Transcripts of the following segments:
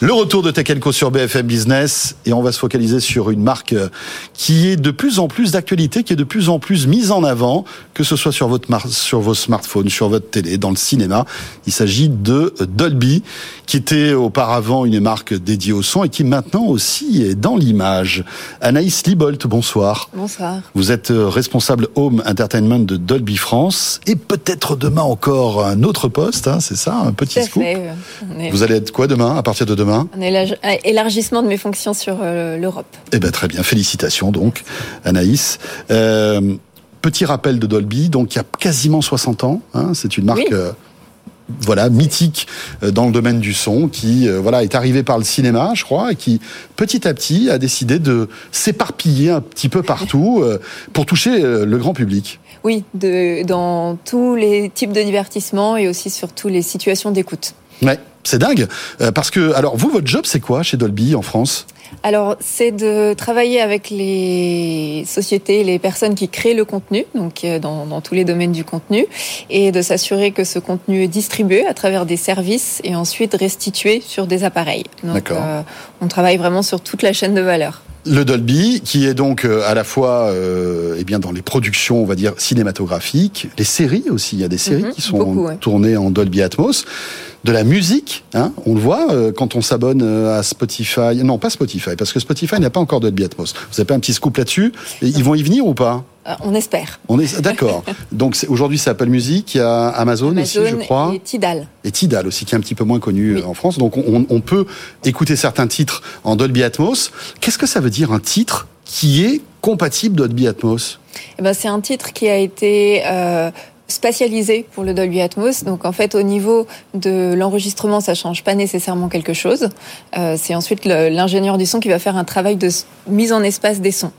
Le retour de Tech Co sur BFM Business et on va se focaliser sur une marque euh, qui est de plus en plus d'actualité, qui est de plus en plus mise en avant, que ce soit sur votre sur vos smartphones, sur votre télé, dans le cinéma. Il s'agit de Dolby, qui était auparavant une marque dédiée au son et qui maintenant aussi est dans l'image. Anaïs Libolt, bonsoir. Bonsoir. Vous êtes euh, responsable Home Entertainment de Dolby France et peut-être demain encore un autre poste, hein, c'est ça, un petit scoop. Vous allez être quoi demain, à partir de demain Un élargissement de mes fonctions sur euh, l'Europe. Eh ben très bien, félicitations donc, Anaïs. Euh, petit rappel de Dolby, donc il y a quasiment 60 ans, hein, c'est une marque voilà mythique euh, dans le domaine du son qui euh, voilà est arrivé par le cinéma je crois et qui petit à petit a décidé de s'éparpiller un petit peu partout euh, pour toucher le grand public. Oui, de, dans tous les types de divertissement et aussi sur toutes les situations d'écoute. Ouais, c'est dingue parce que alors vous votre job c'est quoi chez Dolby en France? Alors, c'est de travailler avec les sociétés, les personnes qui créent le contenu, donc euh, dans, tous les domaines du contenu, et de s'assurer que ce contenu est distribué à travers des services et ensuite restitué sur des appareils. Donc, euh, on travaille vraiment sur toute la chaîne de valeur. Le Dolby, qui est donc euh, à la fois eh bien dans les productions, on va dire cinématographiques, les séries aussi. Il y a des séries mhm, qui sont tournées en Dolby Atmos de la musique. Hein, on le voit euh, quand on s'abonne euh, à Spotify. Non, pas Spotify, parce que Spotify n'a pas encore Dolby Atmos. Vous avez pas un petit scoop là-dessus Ils vont y venir ou pas? Euh, on espère. On est d'accord. Donc aujourd'hui c'est Apple Music, il y a Amazon, aussi, je crois. Et Tidal. Et Tidal aussi, qui est un petit peu moins connu en France. Donc on, peut écouter certains titres en Dolby Atmos. Qu'est-ce que ça veut dire un titre qui est compatible Dolby Atmos? Eh ben, c'est un titre qui a été spatialisé pour le Dolby Atmos. Donc en fait, au niveau de l'enregistrement, ça change pas nécessairement quelque chose. Euh, c'est ensuite l'ingénieur du son qui va faire un travail de mise en espace des sons.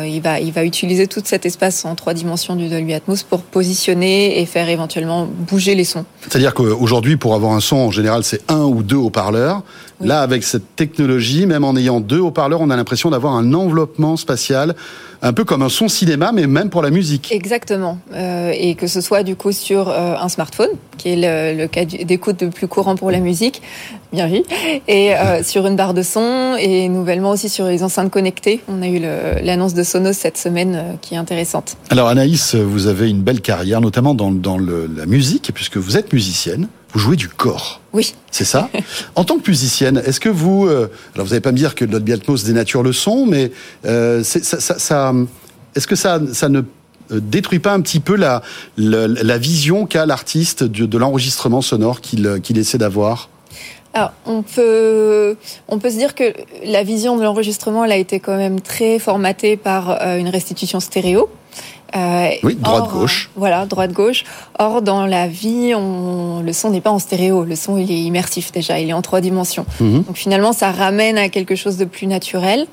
Euh, il, va, il va utiliser tout cet espace en trois dimensions du Dolby Atmos pour positionner et faire éventuellement bouger les sons. C'est-à-dire qu'aujourd'hui, pour avoir un son, en général, c'est un ou deux haut-parleurs. Là, avec cette technologie, même en ayant deux haut-parleurs, on a l'impression d'avoir un enveloppement spatial un peu comme un son cinéma, mais même pour la musique. Exactement. Euh, et que ce soit du coup sur euh, un smartphone, qui est le, cas d'écoute le plus courant pour la musique, bien vu, et sur une barre de son, et nouvellement aussi sur les enceintes connectées. On a eu l'annonce de Sonos cette semaine qui est intéressante. Alors Anaïs, vous avez une belle carrière, notamment dans, dans la musique, puisque vous êtes musicienne vous jouez du corps. Oui. C'est ça? En tant que musicienne, est-ce que vous... Euh, alors vous n'allez pas me dire que le Dolby Atmos dénature le son, mais euh, ça, est-ce que ça, ça ne euh, détruit pas un petit peu la, la, vision qu'a l'artiste de, l'enregistrement sonore qu'il qu'il essaie d'avoir? Alors, on peut, on peut se dire que la vision de l'enregistrement, elle a été quand même très formatée par une restitution stéréo. Euh, oui, droite-gauche. voilà, droite-gauche. Or, dans la vie, on, le son n'est pas en stéréo. Le son, il est immersif déjà. Il est en trois dimensions. Mhm. Donc finalement, ça ramène à quelque chose de plus naturel,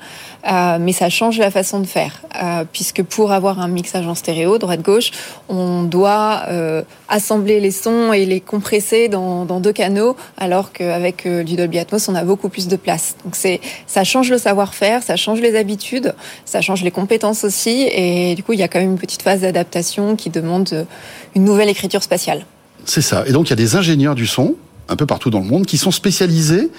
euh, mais ça change la façon de faire. Euh, puisque pour avoir un mixage en stéréo, droite-gauche, on doit euh, assembler les sons et les compresser dans, dans deux canaux, alors qu'avec euh, du Dolby Atmos, on a beaucoup plus de place. Donc ça change le savoir-faire, ça change les habitudes, ça change les compétences aussi, et du coup, il y a quand même une petite phase d'adaptation qui demande une nouvelle écriture spatiale. C'est ça. Et donc, il y a des ingénieurs du son un peu partout dans le monde, qui sont spécialisés,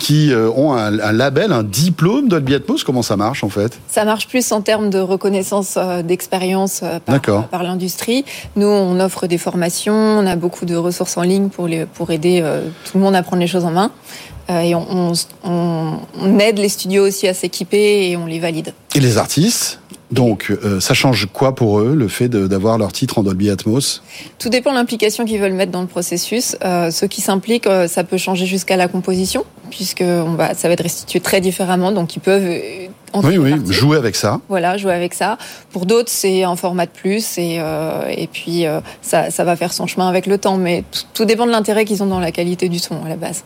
qui, euh, ont un, label, un diplôme Dolby Atmos. Comment ça marche en fait? Ça marche plus en termes de reconnaissance euh, d'expérience euh, par, par l'industrie. Nous, on offre des formations, on a beaucoup de ressources en ligne pour, les, pour aider tout le monde à prendre les choses en main. et on, on aide les studios aussi à s'équiper et on les valide. Et les artistes? Donc, euh, ça change quoi pour eux, le fait d'avoir leur titre en Dolby Atmos? Tout dépend de l'implication qu'ils veulent mettre dans le processus. Euh, ceux qui s'impliquent, euh, ça peut changer jusqu'à la composition, puisque on va, ça va être restitué très différemment. Donc, ils peuvent oui, oui, jouer avec ça. Voilà, jouer avec ça. Pour d'autres, c'est un format de plus et, et puis ça, ça, va faire son chemin avec le temps. Mais tout dépend de l'intérêt qu'ils ont dans la qualité du son à la base.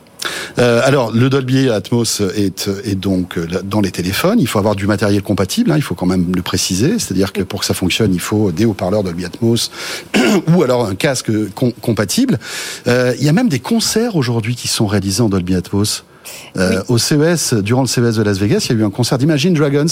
Euh, alors, le Dolby Atmos est, est, donc dans les téléphones. Il faut avoir du matériel compatible, hein, il faut quand même le préciser. C'est-à-dire que pour que ça fonctionne, il faut des haut-parleurs Dolby Atmos ou alors un casque compatible. Euh, il y a même des concerts aujourd'hui qui sont réalisés en Dolby Atmos. Euh, Au CES, durant le CES de Las Vegas, il y a eu un concert d'Imagine Dragons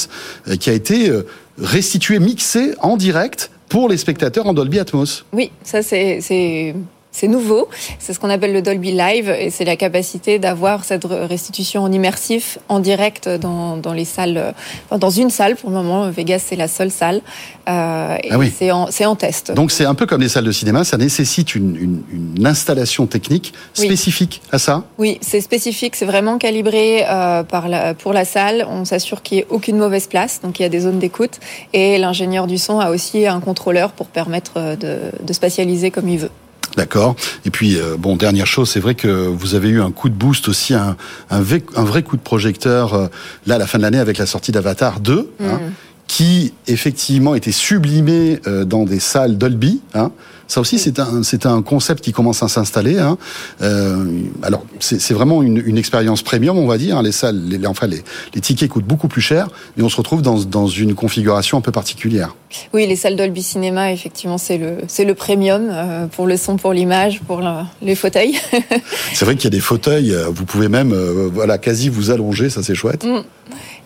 euh, qui a été euh, restitué, mixé en direct pour les spectateurs en Dolby Atmos. Oui, ça c'est c'est nouveau, c'est ce qu'on appelle le Dolby Live et c'est la capacité d'avoir cette restitution en immersif, en direct dans, dans les salles, dans une salle pour le moment. Vegas, c'est la seule salle. Euh, et ah c'est en, en, test. Donc c'est un peu comme les salles de cinéma, ça nécessite une, une, une installation technique spécifique à ça? Oui, c'est spécifique, c'est vraiment calibré euh, par la, pour la salle. On s'assure qu'il n'y ait aucune mauvaise place, donc il y a des zones d'écoute. Et l'ingénieur du son a aussi un contrôleur pour permettre de, de spatialiser comme il veut. D'accord. Et puis, euh, bon, dernière chose, c'est vrai que vous avez eu un coup de boost aussi, un, un, vrai, coup de projecteur, euh, là, à la fin de l'année, avec la sortie d'Avatar 2, hein, mm. qui, effectivement, était sublimé euh, dans des salles Dolby. Hein, ça aussi, c'est un, c'est un concept qui commence à s'installer. Hein. Euh, alors, c'est vraiment une, une, expérience premium, on va dire. Les salles, les, enfin, les, les, tickets coûtent beaucoup plus cher, mais on se retrouve dans, dans une configuration un peu particulière. Oui, les salles Dolby Cinéma, effectivement, c'est le, c'est le premium euh, pour le son, pour l'image, pour les fauteuils. c'est vrai qu'il y a des fauteuils. Euh, vous pouvez même, euh, voilà, quasi vous allonger. Ça, c'est chouette. Mm.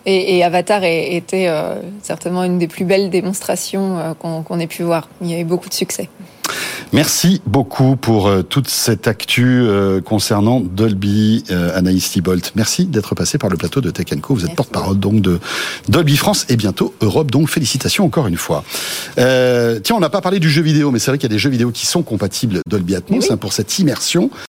Et, et, Avatar était euh, certainement une des plus belles démonstrations qu'on, qu'on ait pu voir. Il y a eu beaucoup de succès. Merci beaucoup pour euh, toute cette actu euh, concernant Dolby, euh, Anaïs Thibault. Merci d'être passé par le plateau de Tech Co. Vous êtes porte-parole donc de Dolby France et bientôt Europe. Donc félicitations encore une fois. tiens, on n'a pas parlé du jeu vidéo, mais c'est vrai qu'il y a des jeux vidéo qui sont compatibles Dolby Atmos hein, pour cette immersion.